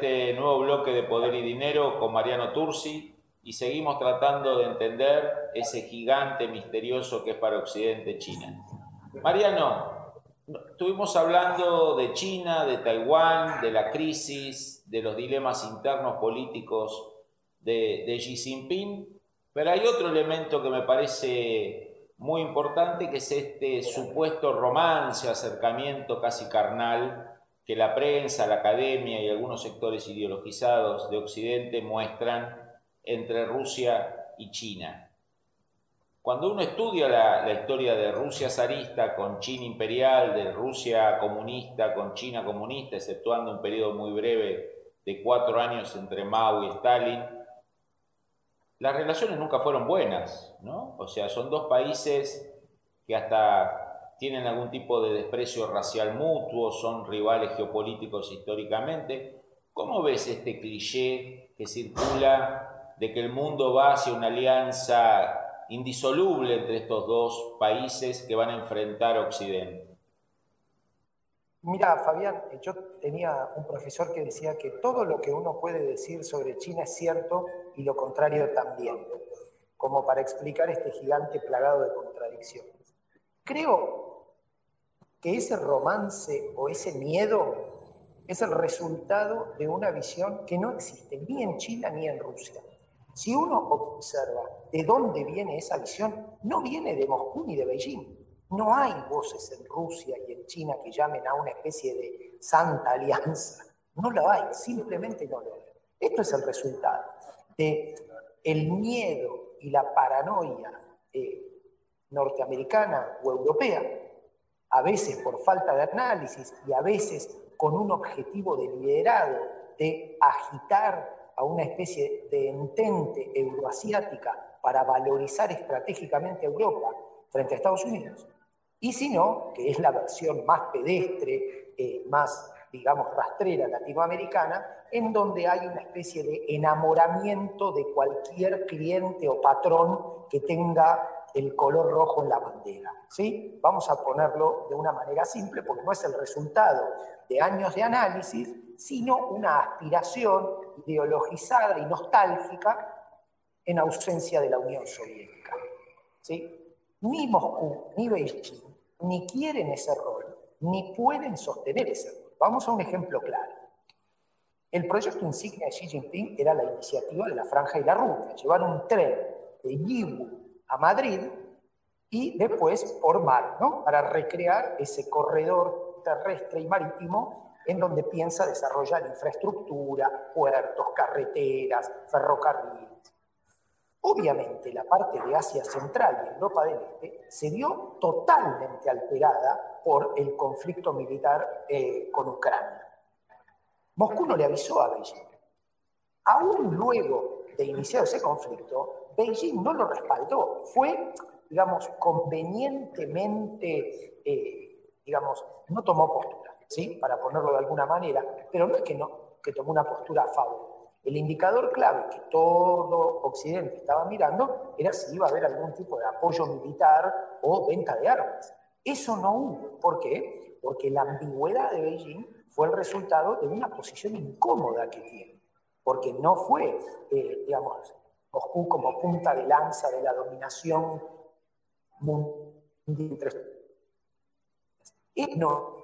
Este nuevo bloque de Poder y Dinero con Mariano Tursi y seguimos tratando de entender ese gigante misterioso que es para Occidente China. Mariano, estuvimos hablando de China, de Taiwán, de la crisis, de los dilemas internos políticos de, de Xi Jinping, pero hay otro elemento que me parece muy importante que es este supuesto romance, acercamiento casi carnal que la prensa, la academia y algunos sectores ideologizados de Occidente muestran entre Rusia y China. Cuando uno estudia la, historia de Rusia zarista con China imperial, de Rusia comunista con China comunista, exceptuando un periodo muy breve de cuatro años entre Mao y Stalin, las relaciones nunca fueron buenas, ¿no? O sea, son dos países que hasta tienen algún tipo de desprecio racial mutuo, son rivales geopolíticos históricamente. ¿Cómo ves este cliché que circula de que el mundo va hacia una alianza indisoluble entre estos dos países que van a enfrentar a Occidente? Mira, Fabián, yo tenía un profesor que decía que todo lo que uno puede decir sobre China es cierto y lo contrario también, como para explicar este gigante plagado de contradicciones. Creo que ese romance o ese miedo es el resultado de una visión que no existe ni en China ni en Rusia. Si uno observa de dónde viene esa visión, no viene de Moscú ni de Beijing. No hay voces en Rusia y en China que llamen a una especie de santa alianza. No lo hay, simplemente no lo hay. Esto es el resultado de el miedo y la paranoia eh, norteamericana o europea a veces por falta de análisis y a veces con un objetivo deliberado de agitar a una especie de entente euroasiática para valorizar estratégicamente a Europa frente a Estados Unidos. Y si no, que es la versión más pedestre, eh, más, digamos, rastrera latinoamericana, en donde hay una especie de enamoramiento de cualquier cliente o patrón que tenga el color rojo en la bandera. ¿sí? Vamos a ponerlo de una manera simple porque no es el resultado de años de análisis, sino una aspiración ideologizada y nostálgica en ausencia de la Unión Soviética. ¿sí? Ni Moscú ni Beijing ni quieren ese rol, ni pueden sostener ese rol. Vamos a un ejemplo claro. El proyecto insignia de Xi Jinping era la iniciativa de la Franja y la Ruta, llevar un tren de Yiwu a Madrid y después por mar, ¿no? Para recrear ese corredor terrestre y marítimo en donde piensa desarrollar infraestructura, puertos, carreteras, ferrocarriles. Obviamente la parte de Asia Central y Europa del Este se vio totalmente alterada por el conflicto militar eh, con Ucrania. Moscú no le avisó a Beijing. Aún luego de iniciar ese conflicto, Beijing no lo respaldó, fue, digamos, convenientemente, eh, digamos, no tomó postura, ¿sí? Para ponerlo de alguna manera, pero no es que, no, que tomó una postura a favor. El indicador clave que todo Occidente estaba mirando era si iba a haber algún tipo de apoyo militar o venta de armas. Eso no hubo. ¿Por qué? Porque la ambigüedad de Beijing fue el resultado de una posición incómoda que tiene. Porque no fue, eh, digamos, Moscú como punta de lanza de la dominación mundial. Es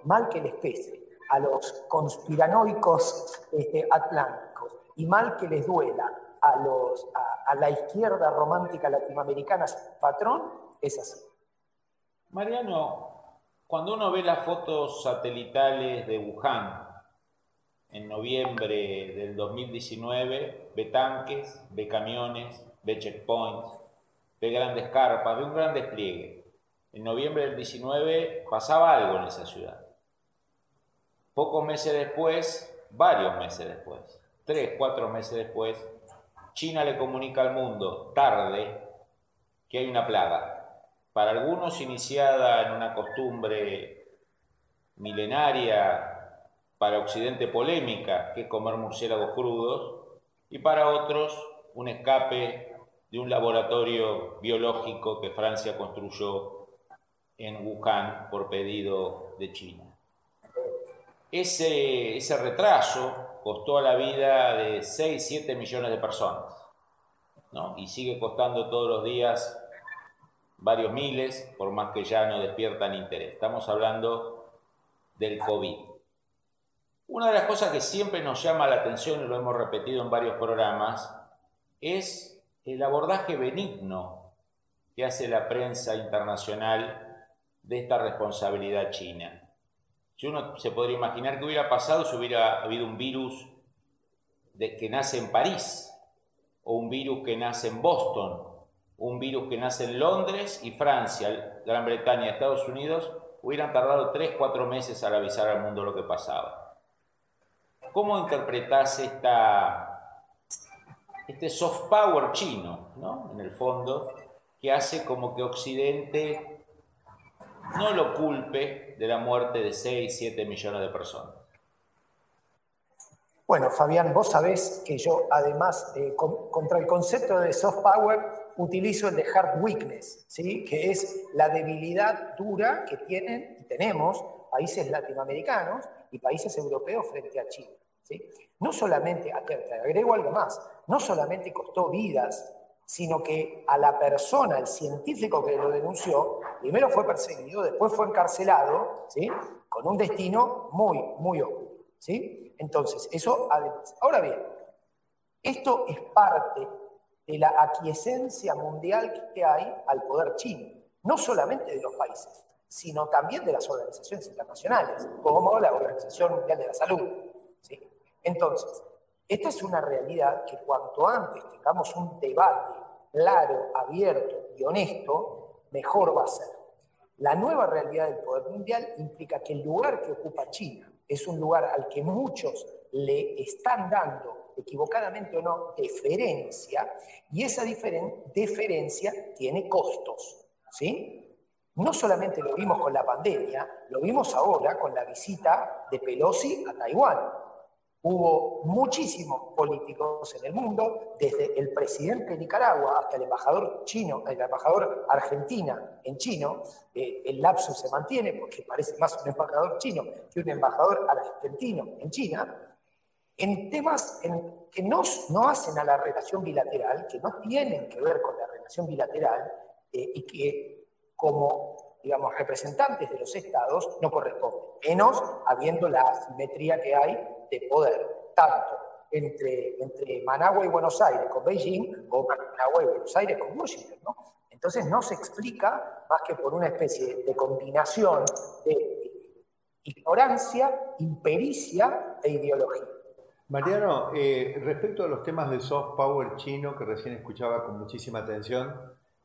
mal que les pese a los conspiranoicos este, atlánticos y mal que les duela a, los, a, la izquierda romántica latinoamericana patrón, es así. Mariano, cuando uno ve las fotos satelitales de Wuhan en noviembre del 2019 ve tanques, ve camiones, ve checkpoints, ve grandes carpas, ve un gran despliegue. En noviembre del 19 pasaba algo en esa ciudad. Pocos meses después varios meses después, tres, cuatro meses después, China le comunica al mundo tarde que hay una plaga. Para algunos iniciada en una costumbre milenaria, para Occidente polémica, que es comer murciélagos crudos, y para otros un escape de un laboratorio biológico que Francia construyó en Wuhan por pedido de China. Ese, ese retraso costó la vida de 6, 7 millones de personas, ¿no? y sigue costando todos los días varios miles, por más que ya no despiertan interés. Estamos hablando del COVID. Una de las cosas que siempre nos llama la atención, y lo hemos repetido en varios programas, es el abordaje benigno que hace la prensa internacional de esta responsabilidad china. Si uno se podría imaginar que hubiera pasado si hubiera habido un virus que nace en París, o un virus que nace en Boston, un virus que nace en Londres y Francia, Gran Bretaña, Estados Unidos, hubieran tardado 3, 4 meses al avisar al mundo lo que pasaba. ¿Cómo interpretás este soft power chino, ¿no? en el fondo, que hace como que Occidente no lo culpe de la muerte de 6, 7 millones de personas? Bueno, Fabián, vos sabés que yo además eh, contra el concepto de soft power utilizo el de hard weakness, ¿sí? que es la debilidad dura que tienen y tenemos países latinoamericanos y países europeos frente a China. ¿Sí? No solamente, te agrego algo más, no solamente costó vidas, sino que a la persona, el científico que lo denunció, primero fue perseguido, después fue encarcelado, ¿sí? con un destino muy, muy oscuro. ¿sí? Entonces, eso además. Ahora bien, esto es parte de la aquiescencia mundial que hay al poder chino, no solamente de los países, sino también de las organizaciones internacionales, como la Organización Mundial de la Salud. Entonces, esta es una realidad que cuanto antes tengamos un debate claro, abierto y honesto, mejor va a ser. La nueva realidad del poder mundial implica que el lugar que ocupa China es un lugar al que muchos le están dando equivocadamente o no, deferencia, y esa deferencia tiene costos, ¿sí? No solamente lo vimos con la pandemia, lo vimos ahora con la visita de Pelosi a Taiwán. Hubo muchísimos políticos en el mundo, desde el presidente de Nicaragua hasta el embajador chino, el embajador argentina en chino, eh, el lapsus se mantiene porque parece más un embajador chino que un embajador argentino en China, en temas que no, no, hacen a la relación bilateral, que no tienen que ver con la relación bilateral eh, y que como, digamos, representantes de los estados no corresponden, menos habiendo la asimetría que hay de poder, tanto entre, entre Managua y Buenos Aires con Beijing o Managua y Buenos Aires con Washington. ¿no? Entonces no se explica más que por una especie de combinación de ignorancia, impericia e ideología. Mariano, eh, respecto a los temas de soft power chino que recién escuchaba con muchísima atención,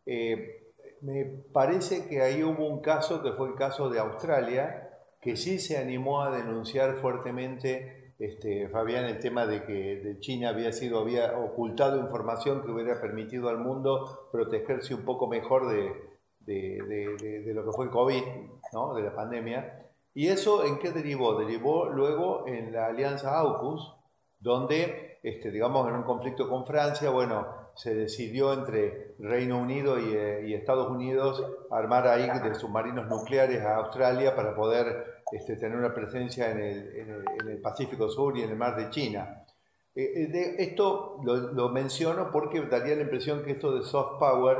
eh, me parece que ahí hubo un caso que fue el caso de Australia, que sí se animó a denunciar fuertemente, este, Fabián, el tema de que de China había sido, había ocultado información que hubiera permitido al mundo protegerse un poco mejor de, de lo que fue el COVID, ¿no? de la pandemia. ¿Y eso en qué derivó? Derivó luego en la alianza AUKUS, donde, este, digamos, en un conflicto con Francia, bueno, se decidió entre Reino Unido eh, y, Estados Unidos armar ahí de submarinos nucleares a Australia para poder este, tener una presencia en el, Pacífico Sur y en el mar de China. Eh, eh, de, esto lo, menciono porque daría la impresión que esto de soft power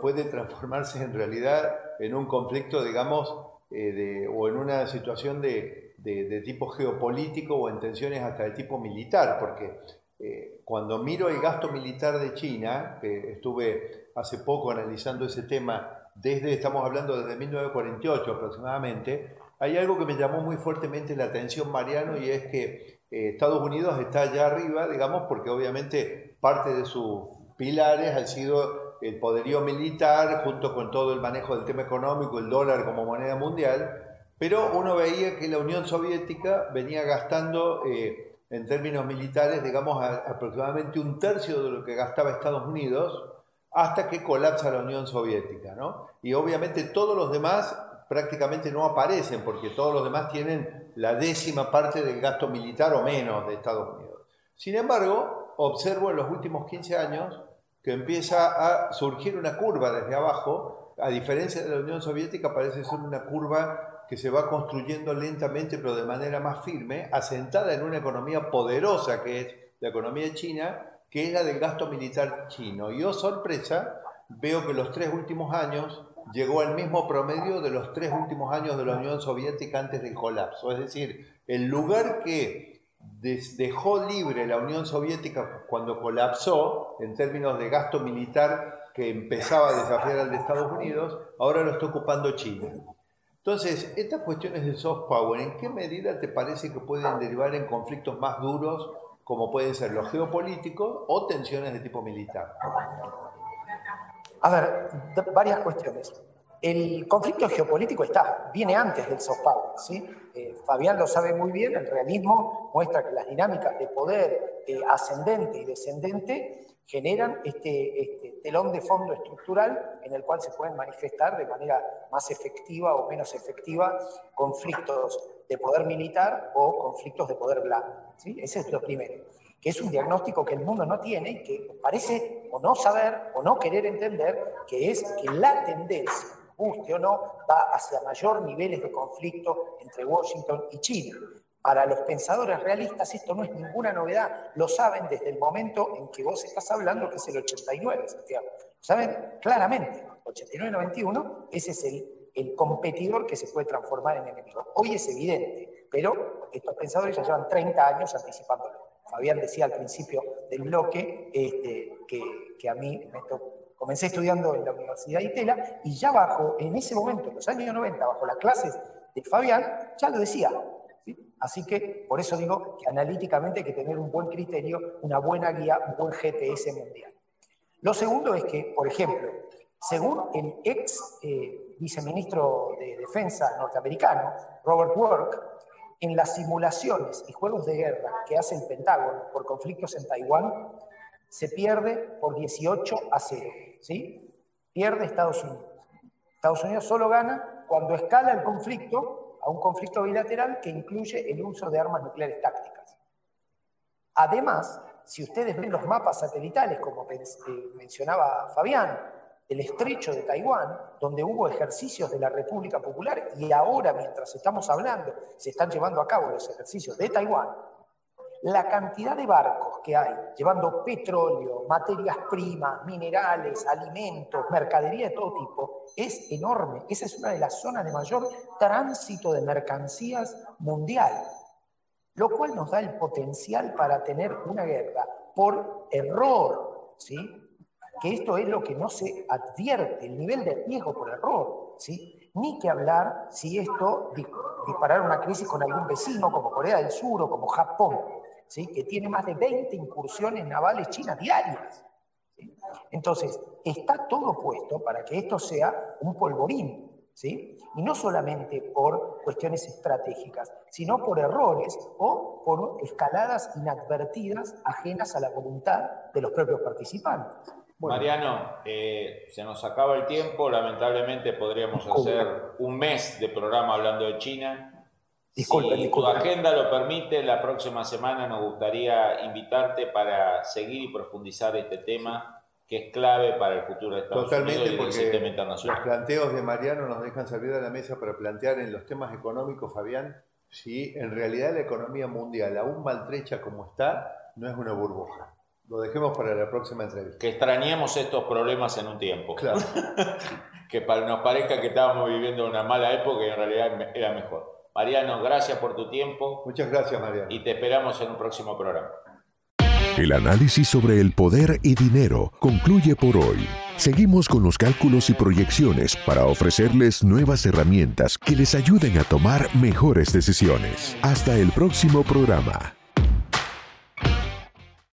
puede transformarse en realidad en un conflicto, digamos, o en una situación de, de, tipo geopolítico o en tensiones hasta de tipo militar, porque eh, cuando miro el gasto militar de China, que estuve hace poco analizando ese tema, desde, estamos hablando desde 1948 aproximadamente, hay algo que me llamó muy fuertemente la atención, Mariano, y es que eh, Estados Unidos está allá arriba, digamos, porque obviamente parte de sus pilares han sido el poderío militar, junto con todo el manejo del tema económico, el dólar como moneda mundial, Pero uno veía que la Unión Soviética venía gastando, eh, en términos militares, digamos, aproximadamente un tercio de lo que gastaba Estados Unidos hasta que colapsa la Unión Soviética, ¿no? Y obviamente todos los demás prácticamente no aparecen porque todos los demás tienen la décima parte del gasto militar o menos de Estados Unidos. Sin embargo, observo en los últimos 15 años que empieza a surgir una curva desde abajo, a diferencia de la Unión Soviética parece ser una curva que se va construyendo lentamente pero de manera más firme, asentada en una economía poderosa que es la economía china, que es la del gasto militar chino. Y oh sorpresa, veo que los tres últimos años llegó al mismo promedio de los tres últimos años de la Unión Soviética antes del colapso. Es decir, el lugar que dejó libre la Unión Soviética cuando colapsó en términos de gasto militar que empezaba a desafiar al de Estados Unidos, ahora lo está ocupando China. Entonces, estas cuestiones de soft power, ¿en qué medida te parece que pueden derivar en conflictos más duros, como pueden ser los geopolíticos o tensiones de tipo militar? A ver, varias cuestiones. El conflicto geopolítico está, viene antes del soft power. ¿sí? Eh, Fabián lo sabe muy bien, el realismo muestra que las dinámicas de poder eh, ascendente y descendente generan este, este, telón de fondo estructural en el cual se pueden manifestar de manera más efectiva o menos efectiva conflictos de poder militar o conflictos de poder blando. ¿sí? Ese es lo primero que es un diagnóstico que el mundo no tiene y que parece o no saber o no querer entender, que es que la tendencia, guste o no, va hacia mayor niveles de conflicto entre Washington y China. Para los pensadores realistas esto no es ninguna novedad, lo saben desde el momento en que vos estás hablando, que es el 89, Santiago. Lo saben claramente, 89-91, ese es el, competidor que se puede transformar en enemigo. Hoy es evidente, pero estos pensadores ya llevan 30 años anticipándolo. Fabián decía al principio del bloque este, que, a mí me comencé estudiando en la Universidad de Itela y ya bajo, en ese momento, en los años 90, bajo las clases de Fabián, ya lo decía. Así que por eso digo que analíticamente hay que tener un buen criterio, una buena guía, un buen GPS mundial. Lo segundo es que, por ejemplo, según el ex eh, viceministro de Defensa norteamericano, Robert Work, en las simulaciones y juegos de guerra que hace el Pentágono por conflictos en Taiwán, se pierde por 18 a 0. ¿sí? Pierde Estados Unidos. Estados Unidos solo gana cuando escala el conflicto a un conflicto bilateral que incluye el uso de armas nucleares tácticas. Además, si ustedes ven los mapas satelitales, como eh, mencionaba Fabián, el estrecho de Taiwán, donde hubo ejercicios de la República Popular y ahora, mientras estamos hablando, se están llevando a cabo los ejercicios de Taiwán, la cantidad de barcos que hay llevando petróleo, materias primas, minerales, alimentos, mercadería de todo tipo, es enorme. Esa es una de las zonas de mayor tránsito de mercancías mundial, lo cual nos da el potencial para tener una guerra por error, ¿sí? que esto es lo que no se advierte, el nivel de riesgo por error, ¿sí? Ni que hablar si esto disparara una crisis con algún vecino como Corea del Sur o como Japón, ¿sí? Que tiene más de 20 incursiones navales chinas diarias. Entonces, está todo puesto para que esto sea un polvorín, ¿sí? Y no solamente por cuestiones estratégicas, sino por errores o por escaladas inadvertidas ajenas a la voluntad de los propios participantes. Mariano, eh, se nos acaba el tiempo, lamentablemente podríamos hacer un mes de programa hablando de China. Disculpen, si tu agenda lo permite, la próxima semana nos gustaría invitarte para seguir y profundizar este tema que es clave para el futuro de Estados Totalmente Unidos y del sistema internacional. Los planteos de Mariano nos dejan salir de la mesa para plantear en los temas económicos, Fabián, si en realidad la economía mundial, aún maltrecha como está, no es una burbuja. Lo dejemos para la próxima entrevista. Que extrañemos estos problemas en un tiempo. Claro. que nos parezca que estábamos viviendo una mala época y en realidad era mejor. Mariano, gracias por tu tiempo. Muchas gracias, Mariano. Y te esperamos en un próximo programa. El análisis sobre el poder y dinero concluye por hoy. Seguimos con los cálculos y proyecciones para ofrecerles nuevas herramientas que les ayuden a tomar mejores decisiones. Hasta el próximo programa.